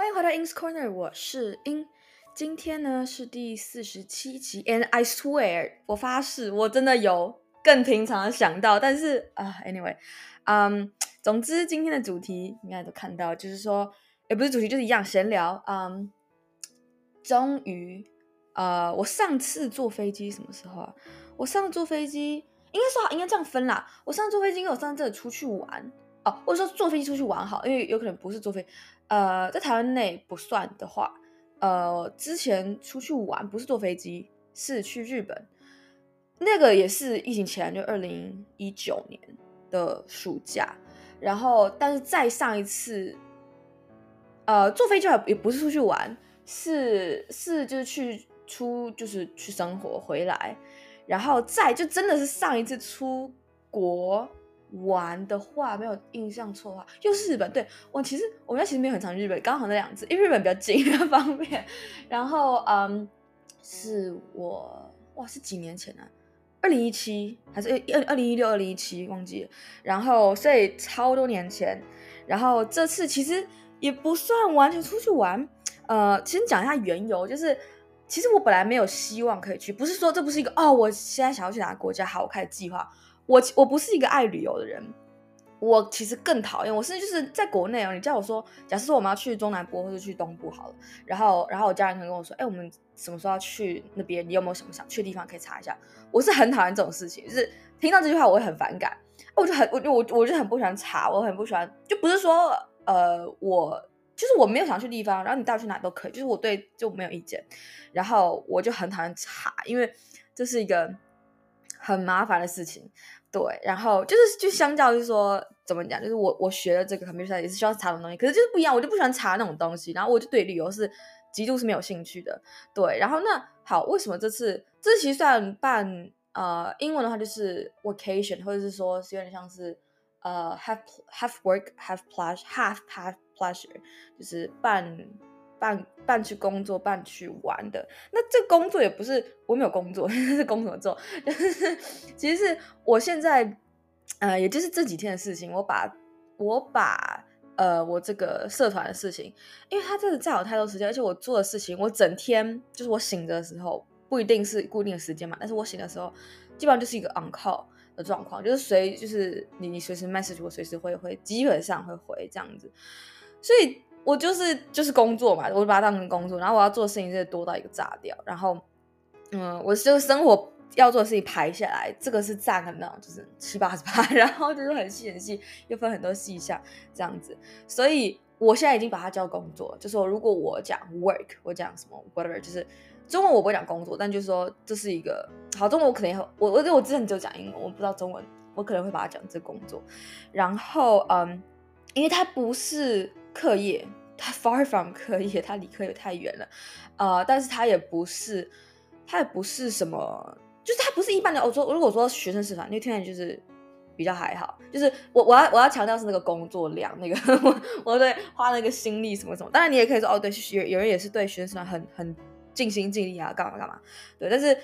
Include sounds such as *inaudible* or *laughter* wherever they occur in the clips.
欢迎回到 In's Corner，我是 In。今天呢是第四十七集，and I swear，我发誓，我真的有更平常的想到，但是啊、，Anyway，嗯、um,，总之今天的主题应该都看到，就是说，也不是主题，就是一样闲聊。嗯、um,，终于，呃，我上次坐飞机什么时候啊？我上次坐飞机，应该说应该这样分啦。我上次坐飞机，因为我上次真的出去玩哦，或者说坐飞机出去玩好，因为有可能不是坐飞，呃，在台湾内不算的话。呃，之前出去玩不是坐飞机，是去日本，那个也是疫情前，就二零一九年的暑假。然后，但是再上一次，呃，坐飞机也不是出去玩，是是就是去出就是去生活回来，然后再就真的是上一次出国。玩的话，没有印象错的话，又是日本。对，我其实我们家其实没有很常日本，刚好那两次，因为日本比较近，*laughs* 比较方便。然后，嗯，是我哇，是几年前啊？二零一七还是二二零一六、二零一七忘记了。然后，所以超多年前。然后这次其实也不算完全出去玩。呃，其实讲一下缘由，就是其实我本来没有希望可以去，不是说这不是一个哦，我现在想要去哪个国家，好，我开始计划。我我不是一个爱旅游的人，我其实更讨厌。我是就是在国内哦，你叫我说，假设说我们要去中南部或者去东部好了，然后然后我家人可能跟我说，哎，我们什么时候要去那边？你有没有什么想去的地方可以查一下？我是很讨厌这种事情，就是听到这句话我会很反感，我就很我就我我就很不喜欢查，我很不喜欢，就不是说呃我就是我没有想去地方，然后你带我去哪都可以，就是我对就没有意见，然后我就很讨厌查，因为这是一个很麻烦的事情。对，然后就是就相较于说怎么讲，就是我我学的这个 computer 也是需要查的东西，可是就是不一样，我就不喜欢查那种东西，然后我就对旅游是极度是没有兴趣的。对，然后那好，为什么这次这其实算办呃英文的话就是 vacation，或者是说是有点像是呃 half half work half pleasure half half pleasure，就是办。半半去工作，半去玩的。那这工作也不是我没有工作，*laughs* 是工作做。*laughs* 就是其实是我现在，呃，也就是这几天的事情。我把我把呃我这个社团的事情，因为他真的占我太多时间，而且我做的事情，我整天就是我醒着的时候不一定是固定的时间嘛，但是我醒的时候基本上就是一个 on call 的状况，就是随就是你你随时 message 我随时会会基本上会回这样子，所以。我就是就是工作嘛，我就把它当成工作，然后我要做的事情真的多到一个炸掉，然后，嗯，我就生活要做的事情排下来，这个是占的那种，就是七八十趴，*laughs* 然后就是很细很细，又分很多细项这样子，所以我现在已经把它叫工作，就是说如果我讲 work，我讲什么 whatever，就是中文我不会讲工作，但就是说这是一个好中文，我可能也会我我我之前就讲英文，我不知道中文，我可能会把它讲这工作，然后嗯，因为它不是。课业，他 far from 课业，他离课业太远了，呃，但是他也不是，他也不是什么，就是他不是一般的。我说，如果说学生社团，那听起来就是比较还好，就是我我要我要强调是那个工作量，那个 *laughs* 我我对花那个心力什么什么。当然你也可以说哦，对，有有人也是对学生社团很很尽心尽力啊，干嘛干嘛。对，但是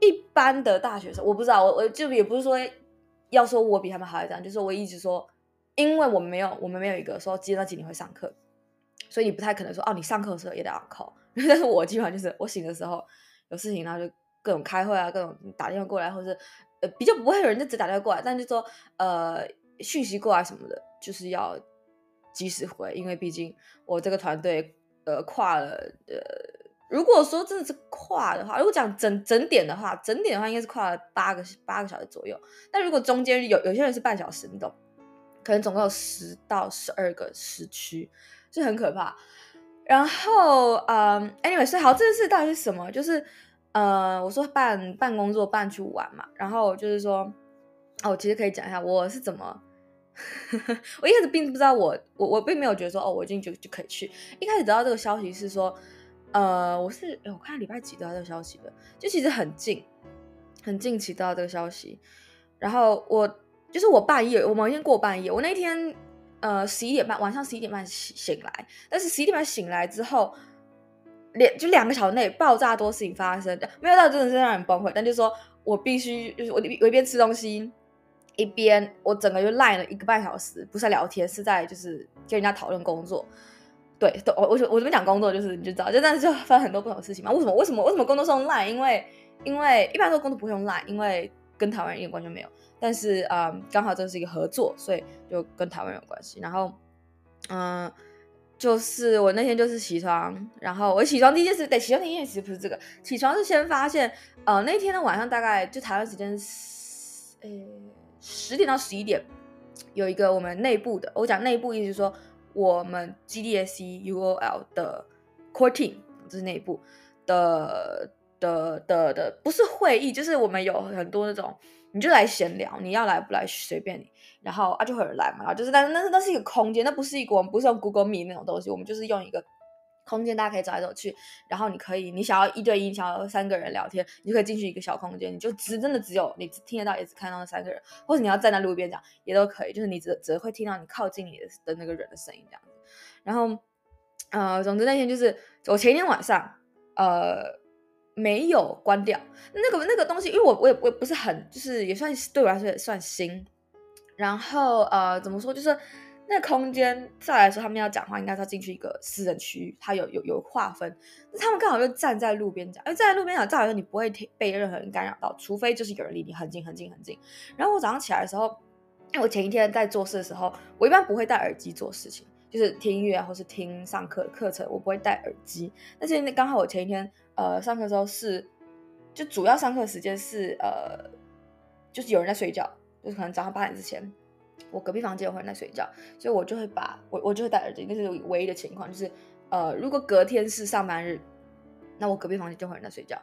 一般的大学生，我不知道，我我就也不是说要说我比他们好一点，就是我一直说。因为我们没有，我们没有一个说几点到几点会上课，所以你不太可能说哦，你上课的时候也得 on call。*laughs* 但是我基本上就是我醒的时候有事情，然后就各种开会啊，各种打电话过来，或者是呃比较不会有人就只打电话过来，但就说呃讯息过来什么的，就是要及时回，因为毕竟我这个团队呃跨了呃，如果说真的是跨的话，如果讲整整点的话，整点的话应该是跨了八个八个小时左右。但如果中间有有些人是半小时，你懂？可能总共有十到十二个时区，就很可怕。然后，嗯，anyway，所以好，这件事到底是什么？就是，呃，我说办办工作，办去玩嘛。然后就是说，哦，其实可以讲一下我是怎么，*laughs* 我一开始并不知道我，我我并没有觉得说，哦，我今天就就可以去。一开始得到这个消息是说，呃，我是，我看礼拜几得到这个消息的，就其实很近，很近期得到这个消息。然后我。就是我半夜，我某一天过半夜，我那天呃十一点半，晚上十一点半醒醒来，但是十一点半醒来之后，两就两个小时内爆炸多事情发生，没有到真的是让人崩溃，但就是说我必须就是我我一边吃东西，一边我整个就赖了一个半小时，不是在聊天，是在就是跟人家讨论工作，对，都我我我这边讲工作就是你就知道，就但是就发生很多不同事情嘛。为什么为什么为什么工作是用赖因为因为一般说工作不会用赖因为跟台湾人一点关系没有。但是嗯，刚好这是一个合作，所以就跟台湾有关系。然后嗯，就是我那天就是起床，然后我起床第一件事，对，起床第一件事不是这个，起床是先发现，呃，那天的晚上大概就台湾时间，呃，十点到十一点，有一个我们内部的，我讲内部意思是说。我们 GDSUOL 的 core team 就是内部的的的的，不是会议，就是我们有很多那种，你就来闲聊，你要来不来随便你，然后啊就会有人来嘛，然后就是但是那是那是一个空间，那不是一个我们不是用 Google Meet 那种东西，我们就是用一个。空间大家可以走来走去，然后你可以，你想要一对一，想要三个人聊天，你就可以进去一个小空间，你就只真的只有你听得到，也只看到那三个人，或者你要站在路边讲也都可以，就是你只只会听到你靠近你的的那个人的声音这样子。然后，呃，总之那天就是我前一天晚上，呃，没有关掉那个那个东西，因为我我也我也不是很，就是也算对我来说也算新。然后呃，怎么说就是。那空间再来说，他们要讲话，应该是要进去一个私人区域，它有有有划分。他们刚好就站在路边讲，因为站在路边讲，照理说你不会被任何人干扰到，除非就是有人离你很近很近很近。然后我早上起来的时候，因为我前一天在做事的时候，我一般不会戴耳机做事情，就是听音乐或是听上课课程，我不会戴耳机。但是刚好我前一天呃上课的时候是，就主要上课时间是呃，就是有人在睡觉，就是可能早上八点之前。我隔壁房间有人在睡觉，所以我就会把我我就会戴耳机，那是唯一的情况，就是呃，如果隔天是上班日，那我隔壁房间就会有人在睡觉，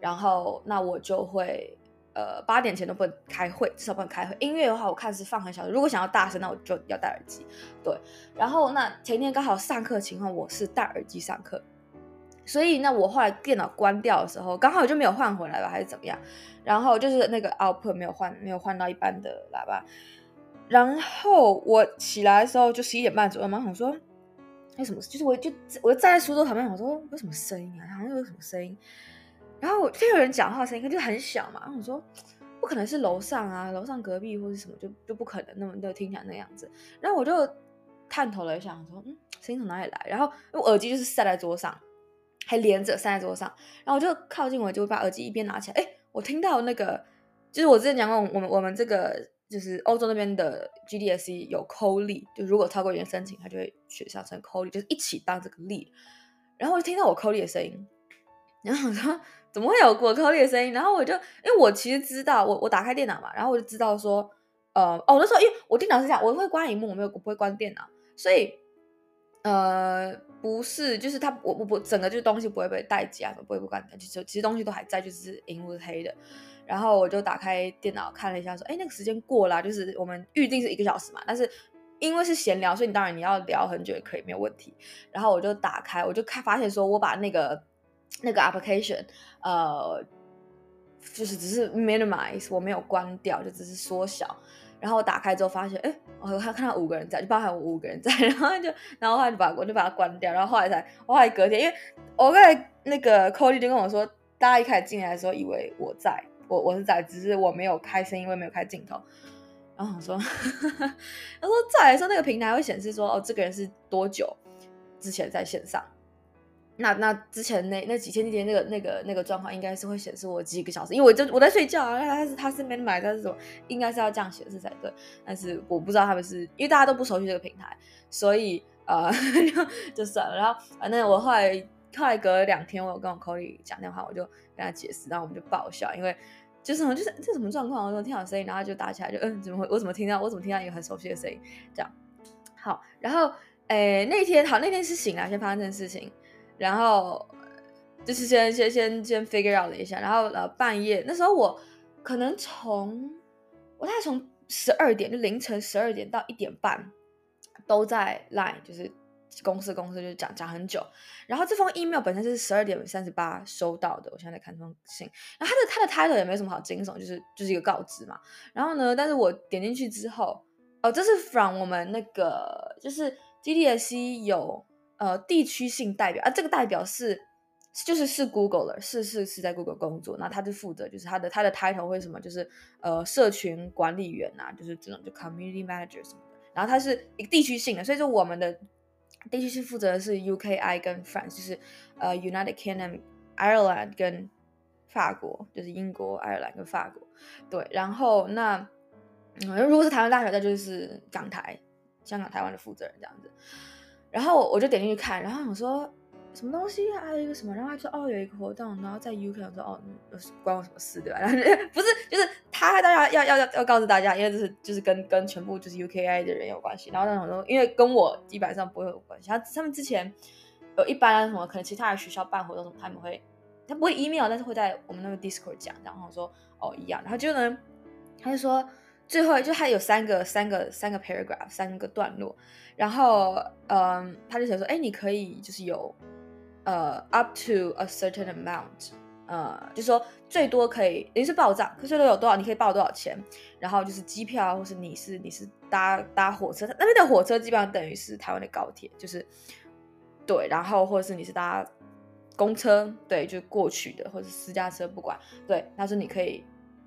然后那我就会呃八点前都不能开会，至少不能开会。音乐的话，我看是放很小，如果想要大声，那我就要戴耳机。对，然后那前天刚好上课情况，我是戴耳机上课，所以那我后来电脑关掉的时候，刚好就没有换回来吧，还是怎么样？然后就是那个 output 没有换，没有换到一般的喇叭。然后我起来的时候就十一点半左右嘛，想说为什么？就是我就我就站在书桌旁边，我说有什么声音啊？好像有什么声音。然后就有人讲话声音，就很小嘛。然后我说不可能是楼上啊，楼上隔壁或者什么，就就不可能那么就听起来那样子。然后我就探头了一下，我说嗯，声音从哪里来？然后我耳机就是塞在桌上，还连着塞在桌上。然后我就靠近我，就把耳机一边拿起来，哎，我听到那个，就是我之前讲过，我们我们这个。就是欧洲那边的 GDSC 有 call lead，就如果超过原申请，他就会取消成 call lead，就是一起当这个 lead。然后我就听到我 call lead 的声音，然后我说怎么会有我 call lead 的声音？然后我就因为我其实知道，我我打开电脑嘛，然后我就知道说，呃，哦，那时候因为我电脑是这样，我会关萤幕，我没有不会关电脑，所以呃不是，就是它我我不整个就是东西不会被待机啊，不会不关，其实其实东西都还在，就是荧幕是黑的。然后我就打开电脑看了一下，说：“哎，那个时间过了，就是我们预定是一个小时嘛。但是因为是闲聊，所以你当然你要聊很久也可以，没有问题。然后我就打开，我就看发现说，我把那个那个 application，呃，就是只是 minimize，我没有关掉，就只是缩小。然后我打开之后发现，哎，我还看到五个人在，就包含我五个人在。然后就，然后后来就把我就把它关掉。然后后来才，后来隔天，因为我刚才那个 Cody 就跟我说，大家一开始进来的时候以为我在。”我我是在，只是我没有开声音，因为没有开镜头。然后我说，*laughs* 他说再来说那个平台会显示说，哦，这个人是多久之前在线上？那那之前那那几天几天那个那个那个状况，应该是会显示我几个小时，因为我就我在睡觉啊。他是他是没买，他是说应该是要这样显示才对。但是我不知道他们是因为大家都不熟悉这个平台，所以呃 *laughs* 就算了。然后反正我后来。后来隔了两天，我有跟我 Cody 讲电话，我就跟他解释，然后我们就爆笑，因为就是什么，就是这什么状况？我说听到声音，然后就打起来，就嗯，怎么会？我怎么听到？我怎么听到一个很熟悉的声音？这样好，然后诶那天好，那天是醒来先发生这件事情，然后就是先先先先 figure out 了一下，然后呃半夜那时候我可能从我大概从十二点就凌晨十二点到一点半都在 line，就是。公司公司就讲讲很久，然后这封 email 本身就是十二点三十八收到的，我现在在看这封信，然后它的它的 title 也没什么好惊悚，就是就是一个告知嘛。然后呢，但是我点进去之后，哦，这是 from 我们那个就是 GDSC 有呃地区性代表啊，这个代表是就是是 Google 了，是是是在 Google 工作，那他就负责就是他的他的 title 会什么，就是呃社群管理员啊，就是这种就 community manager 什么的，然后他是一个地区性的，所以说我们的。地区性负责的是 UKI 跟 France，就是呃 United Kingdom、Ireland 跟法国，就是英国、爱尔兰跟法国。对，然后那，如果是台湾大学，那就是港台、香港、台湾的负责人这样子。然后我就点进去看，然后我说。什么东西啊？还有一个什么？然后他说哦，有一个活动，然后在 UK 我说哦，关我什么事对吧？*laughs* 然后不是，就是他大家要要要要告诉大家，因为这是就是跟跟全部就是 UKI 的人有关系。然后那种说，因为跟我基本上不会有关系。他他们之前有一般什么可能其他的学校办活动什么，他们会他不会 email，但是会在我们那个 Discord 讲。然后我说哦一样，然后就呢，他就说最后就他有三个三个三个 paragraph 三个段落，然后嗯，他就想说哎，你可以就是有。呃、up to a certain amount，呃、就说最多可以，你是报账，可是最多有多少，你可以报多少钱，然后就是机票，或是你是你是搭搭火车，那边的火车基本上等于是台湾的高铁，就是对，然后或者是你是搭公车，对，就过去的，或者私家车，不管，对，他说你可以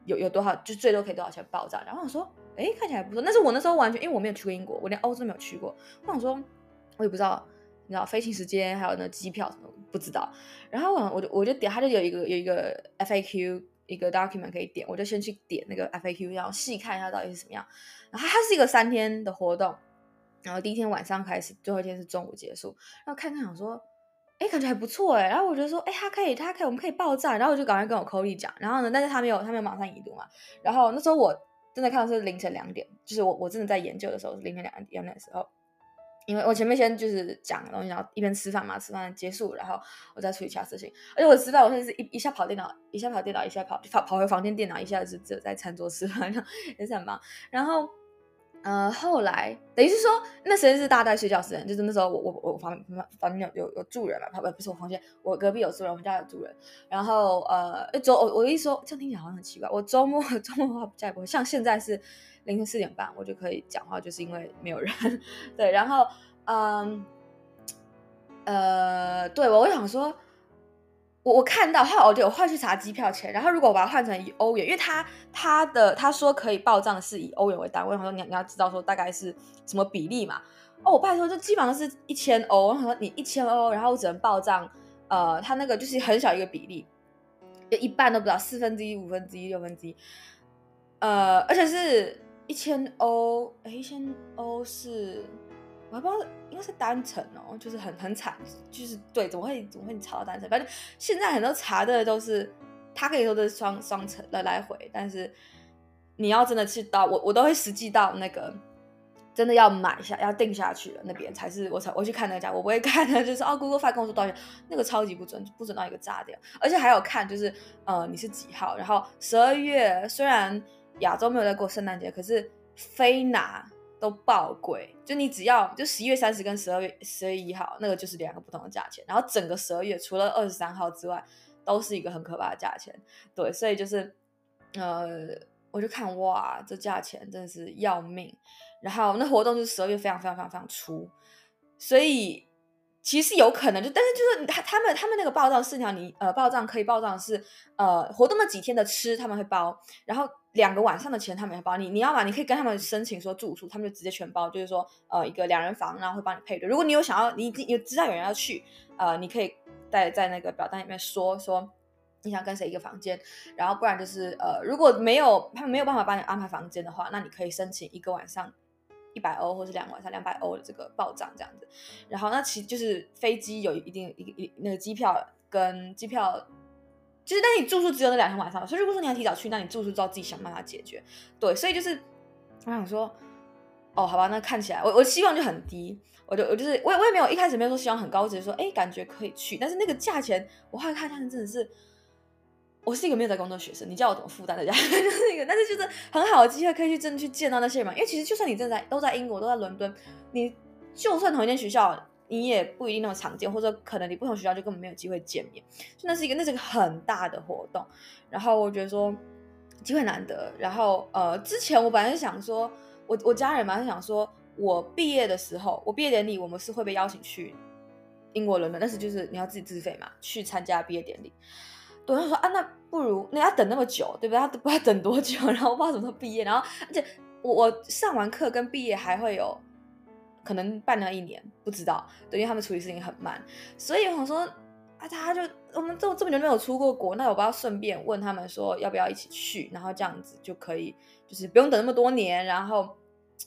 有有多少，就最多可以多少钱报账，然后我说，哎，看起来不错，但是我那时候完全因为我没有去过英国，我连欧洲都没有去过，我想说，我也不知道。你知道飞行时间还有那机票什么不知道，然后我就我就点，他就有一个有一个 FAQ 一个 document 可以点，我就先去点那个 FAQ，然后细看一下到底是什么样。然后它是一个三天的活动，然后第一天晚上开始，最后一天是中午结束。然后看看想说，哎，感觉还不错哎。然后我觉得说，哎，他可以，他可以，我们可以爆炸。然后我就赶快跟我 Cody 讲，然后呢，但是他没有，他没有马上已读嘛。然后那时候我真的看到是凌晨两点，就是我我真的在研究的时候是凌晨两点两点的时候。因为我前面先就是讲东西，然后一边吃饭嘛，吃饭结束，然后我再处理其他事情。而且我吃饭，我现在是一一下跑电脑，一下跑电脑，一下跑跑跑回房间电脑，一下子只有在餐桌吃饭，也是很忙。然后，呃，后来等于是说，那时间是大家在睡觉时间，就是那时候我我我房房间有有有住人嘛，不不是我房间，我隔壁有住人，我们家有住人。然后呃，周我我一说这样听起来好像很奇怪，我周末 *laughs* 周末的话再也不会像现在是。凌晨四点半，我就可以讲话，就是因为没有人。*laughs* 对，然后，嗯，呃，对我，我想说，我我看到，后来我就换去查机票钱，然后如果我把它换成以欧元，因为他他的他说可以报账是以欧元为单位，他说你你要知道说大概是什么比例嘛。哦，我拜托，就基本上是一千欧，他说你一千欧，然后我只能报账，呃，他那个就是很小一个比例，就一半都不到，四分之一、五分之一、六分之一，呃，而且是。一千欧，哎，一千欧是，我还不知道，应该是单程哦，就是很很惨，就是对，怎么会怎么会你查到单程？反正现在很多查的都是，他可以说的是双双程的来回，但是你要真的去到，我我都会实际到那个真的要买下要定下去了那边才是我才我去看那个价，我不会看的，就是哦，Google Flight 跟我说多少钱，那个超级不准，不准到一个炸掉，而且还有看就是呃你是几号，然后十二月虽然。亚洲没有在过圣诞节，可是飞哪都爆贵。就你只要就十一月三十跟十二月十月一号，那个就是两个不同的价钱。然后整个十二月除了二十三号之外，都是一个很可怕的价钱。对，所以就是呃，我就看哇，这价钱真的是要命。然后那活动就是十二月非常非常非常非常粗，所以。其实有可能就，但是就是他他们他们那个报账是条你呃报账可以报账是呃活动那几天的吃他们会包，然后两个晚上的钱他们会包。你你要嘛，你可以跟他们申请说住宿，他们就直接全包，就是说呃一个两人房，然后会帮你配对。如果你有想要，你你知道有人要去，呃，你可以在在那个表单里面说说你想跟谁一个房间，然后不然就是呃如果没有他们没有办法帮你安排房间的话，那你可以申请一个晚上。一百欧或是两个晚上两百欧的这个报账这样子，然后那其就是飞机有一定一一那个机票跟机票，就是但你住宿只有那两天晚上，所以如果说你要提早去，那你住宿就要自己想办法解决。对，所以就是我想说，哦，好吧，那看起来我我希望就很低，我就我就是我也我也没有一开始没有说希望很高，只是说哎感觉可以去，但是那个价钱我后来看价钱真的是。我是一个没有在工作的学生，你叫我怎么负担的？*laughs* 就是一个，但是就是很好的机会，可以去真的去见到那些人嘛。因为其实就算你正在都在英国，都在伦敦，你就算同一间学校，你也不一定那么常见，或者可能你不同学校就根本没有机会见面。就那是一个，那是一个很大的活动。然后我觉得说机会难得。然后呃，之前我本来是想说，我我家人嘛是想说，我毕业的时候，我毕业典礼我们是会被邀请去英国伦敦，但是就是你要自己自费嘛，去参加毕业典礼。对，他说啊，那不如那要等那么久，对不对？他不知道等多久，*laughs* 然后不知道什么时候毕业，然后而且我我上完课跟毕业还会有可能办了一年，不知道，对，因为他们处理事情很慢，所以我说啊，他就我们这这么久没有出过国，那我不要顺便问他们说要不要一起去，然后这样子就可以，就是不用等那么多年，然后。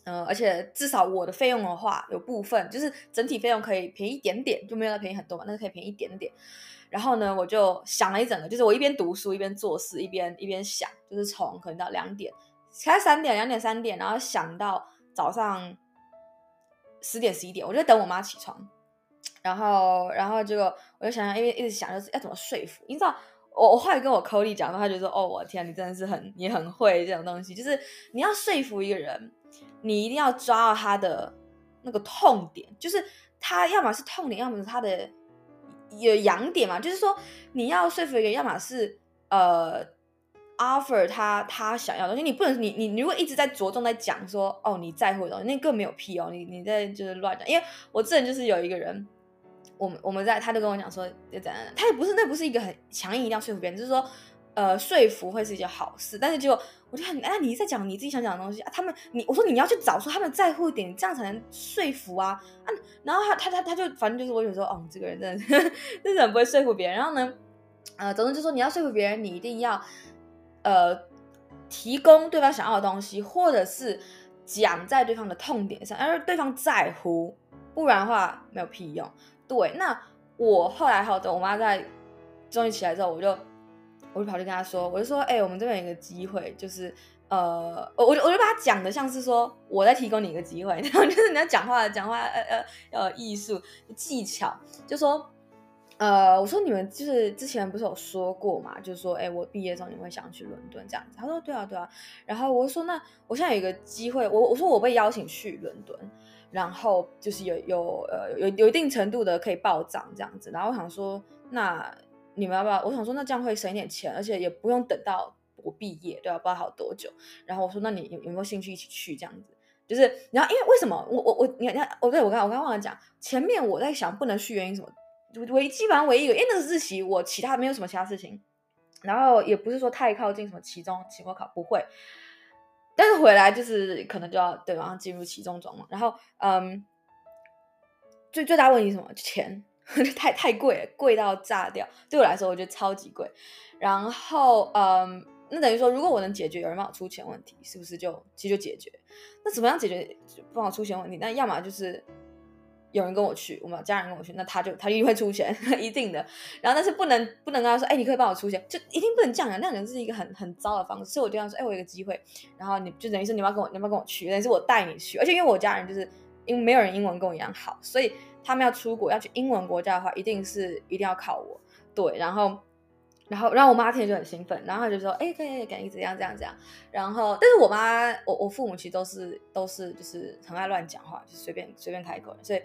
呃，而且至少我的费用的话，有部分就是整体费用可以便宜一点点，就没有那便宜很多嘛，但是可以便宜一点点。然后呢，我就想了一整个，就是我一边读书一边做事，一边一边想，就是从可能到两点，开三点、两点、三点，然后想到早上十点、十一点，我就等我妈起床。然后，然后结果我就想想，因为一直想就是要怎么说服，你知道。我我后来跟我 Cody 讲，他就说：“哦，我天，你真的是很，你很会这种东西，就是你要说服一个人，你一定要抓到他的那个痛点，就是他要么是痛点，要么是他的有痒点嘛。就是说你要说服一个人，要么是呃 offer 他他想要的东西，你不能你你如果一直在着重在讲说哦你在乎的东西，那更没有屁哦，你你在就是乱讲。因为我之前就是有一个人。”我们我们在，他就跟我讲说，就怎样，他也不是，那不是一个很强硬一定要说服别人，就是说，呃，说服会是一件好事。但是就我就很，哎，你在讲你自己想讲的东西啊，他们，你我说你要去找出他们在乎一点，这样才能说服啊啊。然后他他他他就反正就是我有时候，哦，这个人真的是 *laughs* 真的很不会说服别人。然后呢，呃，总之就说你要说服别人，你一定要呃提供对方想要的东西，或者是讲在对方的痛点上，而对方在乎，不然的话没有屁用。对，那我后来好的，我妈在终于起来之后，我就我就跑去跟他说，我就说，哎、我们这边有一个机会，就是呃，我我就我就把她讲的像是说我在提供你一个机会，*laughs* 然后就是你要讲话讲话呃呃呃艺术技巧，就说呃，我说你们就是之前不是有说过嘛，就是说，哎、我毕业之后你会想去伦敦这样子，他说对啊对啊，然后我就说那我现在有一个机会，我我说我被邀请去伦敦。然后就是有有呃有有一定程度的可以暴涨这样子，然后我想说，那你们要不要？我想说，那这样会省一点钱，而且也不用等到我毕业，对吧？不知道还有多久。然后我说，那你有有没有兴趣一起去这样子？就是然后因为为什么我我我你看我对我刚我刚忘了讲，前面我在想不能去原因什么，唯基本上唯一一个，因为那个日期我其他没有什么其他事情，然后也不是说太靠近什么期中期末考不会。但是回来就是可能就要对，然后进入期中中嘛。然后，嗯，最最大问题什么？钱 *laughs* 太太贵了，贵到炸掉。对我来说，我觉得超级贵。然后，嗯，那等于说，如果我能解决有人帮我出钱问题，是不是就其实就解决？那怎么样解决帮我出钱问题？那要么就是。有人跟我去，我们家人跟我去，那他就他一定会出钱，*laughs* 一定的。然后但是不能不能跟他说，哎、你可以帮我出钱，就一定不能这样啊，那样是一个很很糟的方式。所以我就这样说，哎、我有一个机会，然后你就等于是你要跟我，你要跟我去？等于是我带你去，而且因为我家人就是因为没有人英文跟我一样好，所以他们要出国要去英文国家的话，一定是一定要靠我。对，然后然后然后我妈听就很兴奋，然后她就说，哎、欸，可以可以，怎样怎样怎样。然后但是我妈我我父母其实都是都是就是很爱乱讲话，就随便随便开口，所以。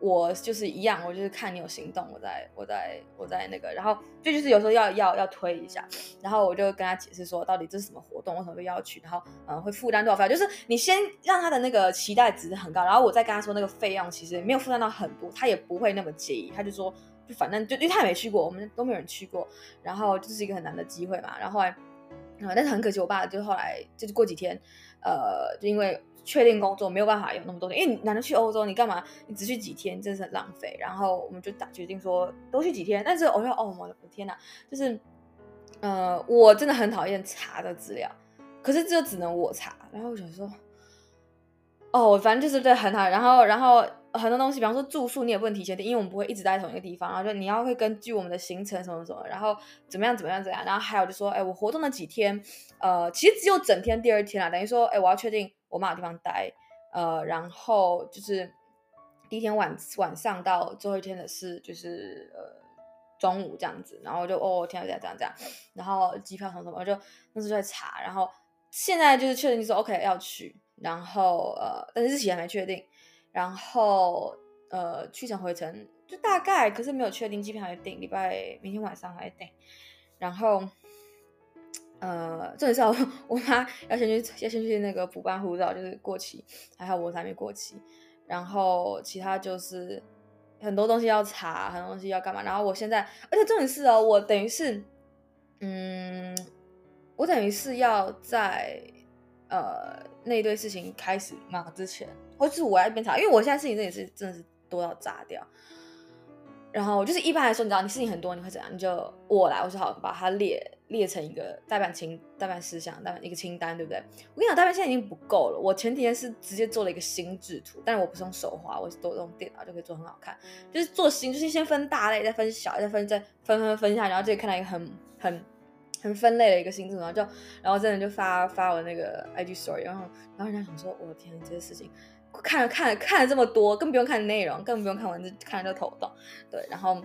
我就是一样，我就是看你有行动，我在我在我在那个，然后就就是有时候要要要推一下，然后我就跟他解释说，到底这是什么活动，为什么被邀去，然后嗯会负担多少费，就是你先让他的那个期待值很高，然后我再跟他说那个费用其实没有负担到很多，他也不会那么介意，他就说就反正就因为他也没去过，我们都没有人去过，然后就是一个很难的机会嘛，然后后来啊，但是很可惜，我爸就后来就是过几天，呃，就因为。确定工作没有办法有那么多天，因为你难得去欧洲，你干嘛？你只去几天，真是很浪费。然后我们就打决定说，都去几天。但是我说，哦，我的天哪，就是，呃，我真的很讨厌查的资料，可是这只能我查。然后我想说，哦，反正就是对很好。然后，然后很多东西，比方说住宿，你也不能提前订，因为我们不会一直在同一个地方。然后就你要会根据我们的行程什么什么，然后怎么样怎么样怎样。然后还有就说，哎，我活动了几天，呃，其实只有整天第二天啦，等于说，哎，我要确定。我妈有地方待，呃，然后就是第一天晚晚上到最后一天的事，就是呃中午这样子，然后就哦天啊这样这样这样，然后机票什么什么，我就那时候在查，然后现在就是确定就是 OK 要去，然后呃但是日期还没确定，然后呃去程回程就大概，可是没有确定机票还没订，礼拜明天晚上还订，然后。呃，这也是我妈要先去要先去那个补办护照，就是过期，还好我还没过期。然后其他就是很多东西要查，很多东西要干嘛。然后我现在，而且重点是哦，我等于是，嗯，我等于是要在呃那一堆事情开始忙之前，或是我要一边查，因为我现在事情真的是真的是多到炸掉。然后就是一般来说，你知道你事情很多，你会怎样？你就我来，我说好，把它列列成一个待办清、待办事项、待办一个清单，对不对？我跟你讲，待办现在已经不够了。我前几天是直接做了一个心智图，但是我不是用手画，我是都用电脑就可以做很好看。就是做心，就是先分大类，再分小，再分再分分分下，然后就看到一个很很很分类的一个心智图，然后就然后真的就发发我那个 IG story，然后然后人家想说，我的天，这些事情。看了看了看了这么多，更不用看内容，更不用看文字，看了就头痛。对，然后，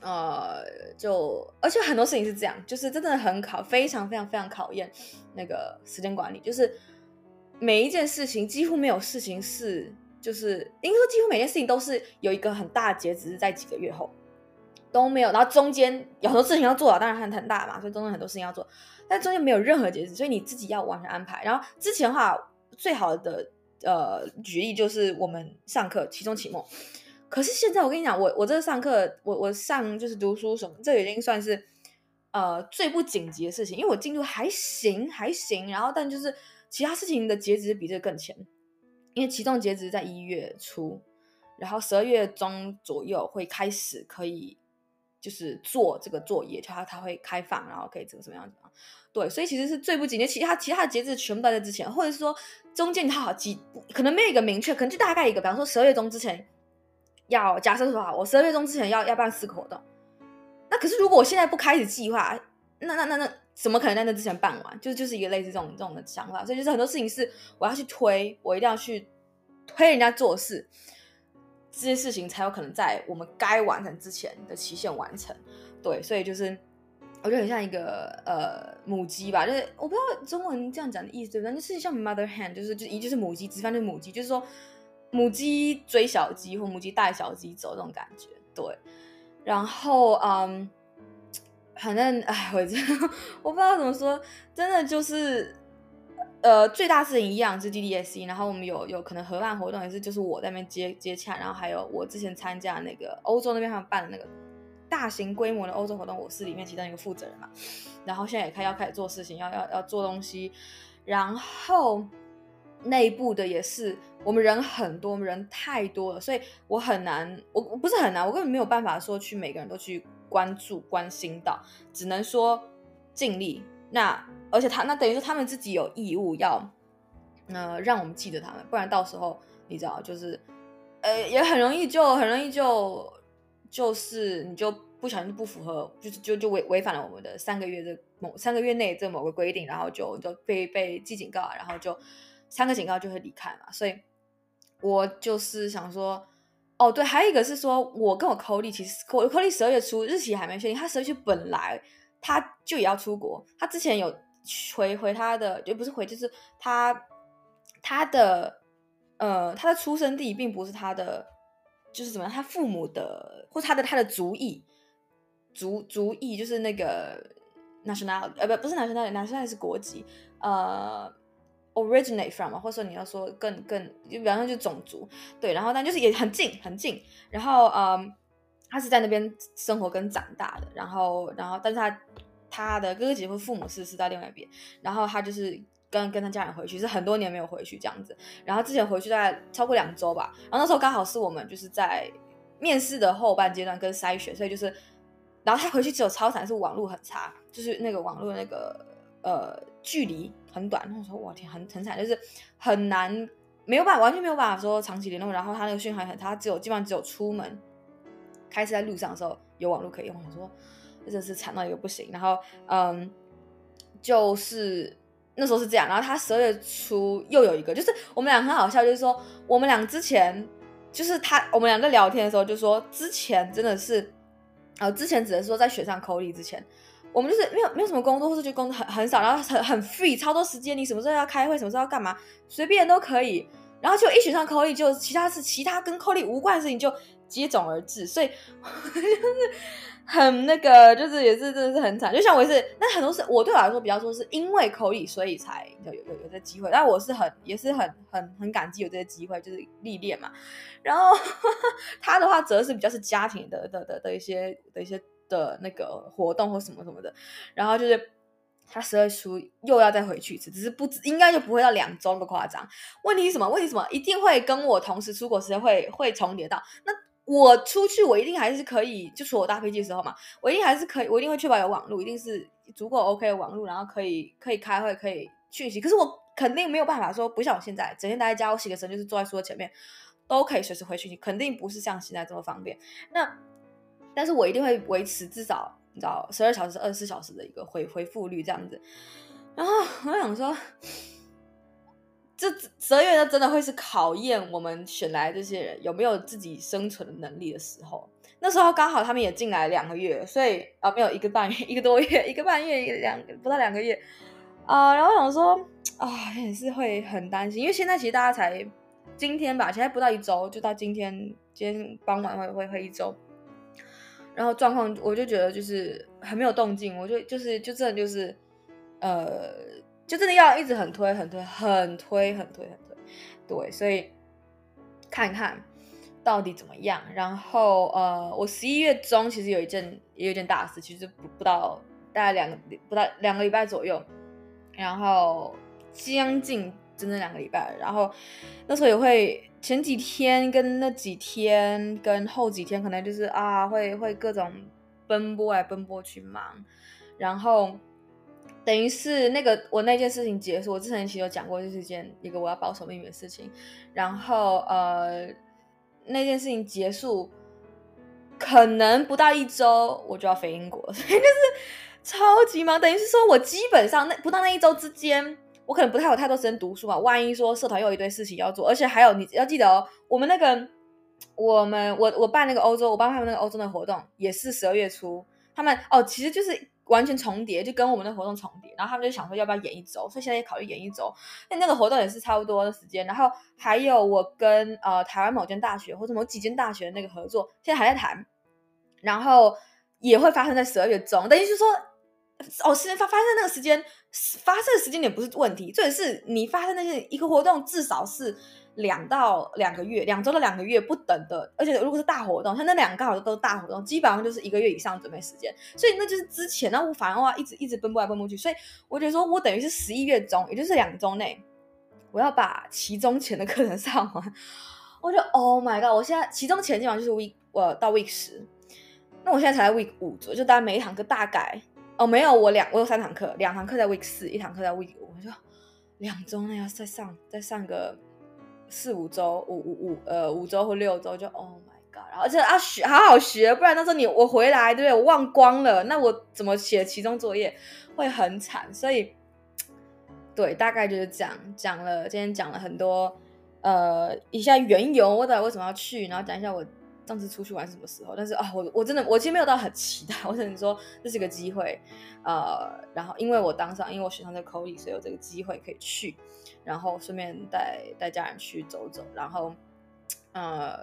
呃，就而且很多事情是这样，就是真的很考，非常非常非常考验那个时间管理。就是每一件事情，几乎没有事情是，就是应该说几乎每件事情都是有一个很大的截止，是在几个月后都没有。然后中间有很多事情要做，当然很很大嘛，所以中间很多事情要做，但中间没有任何截止，所以你自己要完全安排。然后之前的话，最好的。呃，举例就是我们上课期中、期末，可是现在我跟你讲，我我这上课，我我上就是读书什么，这已经算是呃最不紧急的事情，因为我进度还行还行，然后但就是其他事情的截止比这个更前，因为期中截止在一月初，然后十二月中左右会开始可以就是做这个作业，就它它会开放，然后可以怎么怎么样怎么样。对，所以其实是最不紧急，其他其他的节制全部都在之前，或者是说中间它好几可能没有一个明确，可能就大概一个，比方说十二月中之前要假设说啊，我十二月中之前要要办四个活动，那可是如果我现在不开始计划，那那那那怎么可能在那之前办完？就是就是一个类似这种这种的想法，所以就是很多事情是我要去推，我一定要去推人家做事，这些事情才有可能在我们该完成之前的期限完成。对，所以就是。我觉得很像一个呃母鸡吧，就是我不知道中文这样讲的意思对不对？就是像 mother hen，就是就一就是母鸡，直翻就是母鸡，就是说母鸡追小鸡或母鸡带小鸡走这种感觉。对，然后嗯，反正哎，我真的我不知道怎么说，真的就是呃最大事情一样是 DDSC，然后我们有有可能合办活动也是就是我在那边接接洽，然后还有我之前参加那个欧洲那边他们办的那个。大型规模的欧洲活动，我是里面其中一个负责人嘛，然后现在也开要开始做事情，要要要做东西，然后内部的也是，我们人很多，我们人太多了，所以我很难，我不是很难，我根本没有办法说去每个人都去关注关心到，只能说尽力。那而且他那等于说他们自己有义务要，呃，让我们记得他们，不然到时候你知道，就是呃也很容易就很容易就。就是你就不小心不符合，就是就就违违反了我们的三个月的某三个月内这某个规定，然后就就被被记警告，然后就三个警告就会离开嘛。所以，我就是想说，哦对，还有一个是说，我跟我 Cody 其实我 Cody 十二月初日期还没确定，他十二月本来他就也要出国，他之前有回回他的，就不是回，就是他他的呃他的出生地并不是他的。就是怎么样，他父母的或他的他的族裔，族族裔就是那个 national 呃不不是 national，national 是国籍，呃 originate from 嘛或者说你要说更更，就比方说就种族对，然后但就是也很近很近，然后嗯他是在那边生活跟长大的，然后然后但是他他的哥哥姐姐父母是是在另外一边，然后他就是。跟跟他家人回去是很多年没有回去这样子，然后之前回去大概超过两周吧，然后那时候刚好是我们就是在面试的后半阶段跟筛选，所以就是，然后他回去只有超惨是网络很差，就是那个网络那个呃距离很短，那时候我天很很惨，就是很难没有办法完全没有办法说长期联络，然后他那个讯号很差，他只有基本上只有出门开车在路上的时候有网络可以用，我说真是惨到一个不行，然后嗯就是。那时候是这样，然后他十二月初又有一个，就是我们俩很好笑，就是说我们俩之前就是他，我们俩在聊天的时候就说之前真的是，呃，之前只能说在雪上扣力之前，我们就是没有没有什么工作，或是就工作很很少，然后很很 free，超多时间，你什么时候要开会，什么时候要干嘛，随便都可以，然后就一雪上扣力，就其他是其他跟扣力无关的事情就接踵而至，所以 *laughs* 就是。很那个，就是也是真的是很惨，就像我也是，那很多事我对我来说比较说是因为口语，所以才有有有有这机会，但我是很也是很很很感激有这些机会，就是历练嘛。然后 *laughs* 他的话则是比较是家庭的的的的一些的一些的那个活动或什么什么的，然后就是他十二月初又要再回去一次，只是不应该就不会到两周那么夸张。问题是什么？问题什么？一定会跟我同时出国时间会会重叠到。那我出去，我一定还是可以，就除我搭飞机的时候嘛，我一定还是可以，我一定会确保有网络，一定是足够 OK 的网络，然后可以可以开会，可以讯息。可是我肯定没有办法说，不像我现在整天待在家，我洗个身就是坐在书桌前面，都可以随时回讯息，肯定不是像现在这么方便。那但是我一定会维持至少。你知道，十二小时、二十四小时的一个回回复率这样子，然后我想说，这十二月呢，真的会是考验我们选来这些人有没有自己生存的能力的时候。那时候刚好他们也进来两个月，所以啊，没有一个半月，一个多月，一个半月，一个两不到两个月啊。然后我想说啊，也是会很担心，因为现在其实大家才今天吧，现在不到一周，就到今天，今天傍晚会会会一周。然后状况，我就觉得就是很没有动静，我就就是就真的就是，呃，就真的要一直很推很推很推很推很推，对，所以看看到底怎么样。然后呃，我十一月中其实有一件也有一件大事，其实不不到大概两个不到两个礼拜左右，然后将近整整两个礼拜，然后那时候也会。前几天跟那几天跟后几天，可能就是啊，会会各种奔波来奔波去忙，然后等于是那个我那件事情结束，我之前其实有讲过，就是一件一个我要保守秘密的事情，然后呃那件事情结束，可能不到一周我就要飞英国，*laughs* 所以就是超级忙，等于是说我基本上那不到那一周之间。我可能不太有太多时间读书嘛，万一说社团又有一堆事情要做，而且还有你要记得哦，我们那个我们我我办那个欧洲，我办他们那个欧洲的活动也是十二月初，他们哦其实就是完全重叠，就跟我们的活动重叠，然后他们就想说要不要演一周，所以现在也考虑演一周，那那个活动也是差不多的时间，然后还有我跟呃台湾某间大学或者某几间大学的那个合作，现在还在谈，然后也会发生在十二月中，等于是说。哦，时间发发生那个时间，发生的时间点不是问题，重点是你发生那些一个活动至少是两到两个月，两周到两个月不等的，而且如果是大活动，他那两个好像都是大活动，基本上就是一个月以上准备时间，所以那就是之前，那我反而话一直一直奔波来奔波去，所以我觉得说我等于是十一月中，也就是两周内，我要把期中前的课程上完，我就 Oh my God，我现在期中前基本上就是 week 我到 week 十，那我现在才在 week 五左右，就大概每一堂课大概。哦，没有，我两我有三堂课，两堂课在 week 四，一堂课在 week 五，我就两周内要再上再上个四五周，五五五呃五周或六周，就 Oh my God，然后而且要学好好学，不然到时候你我回来对不对？我忘光了，那我怎么写期中作业会很惨，所以对，大概就是讲讲了，今天讲了很多呃一下缘由，我到底为什么要去，然后讲一下我。上次出去玩是什么时候？但是啊，我我真的我其实没有到很期待，*laughs* 我只能说这是个机会，呃，然后因为我当上，因为我选上这个 Cody，所以有这个机会可以去，然后顺便带带家人去走走，然后呃，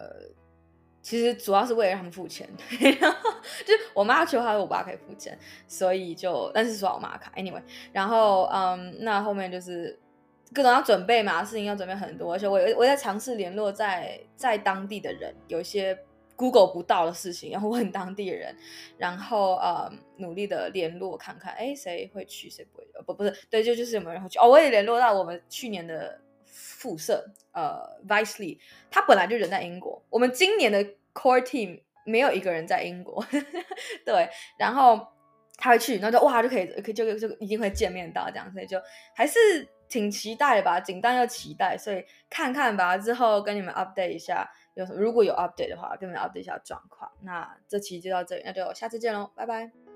其实主要是为了让他们付钱，*laughs* 然后就是我妈去的话，我爸可以付钱，所以就但是刷我妈卡，anyway，然后嗯，那后面就是。各种要准备嘛，事情要准备很多，而且我我在尝试联络在在当地的人，有一些 Google 不到的事情要问当地人，然后呃努力的联络看看，哎，谁会去，谁不会？不不是，对，就就是有没有人会去哦。我也联络到我们去年的副社，呃，Vice Lee，他本来就人在英国，我们今年的 Core Team 没有一个人在英国，*laughs* 对，然后他会去，然后就哇就可以可以就就一定会见面到这样，所以就还是。挺期待吧，紧张又期待，所以看看吧，之后跟你们 update 一下，有什么如果有 update 的话，跟你们 update 一下状况。那这期就到这里，那就下次见喽，拜拜。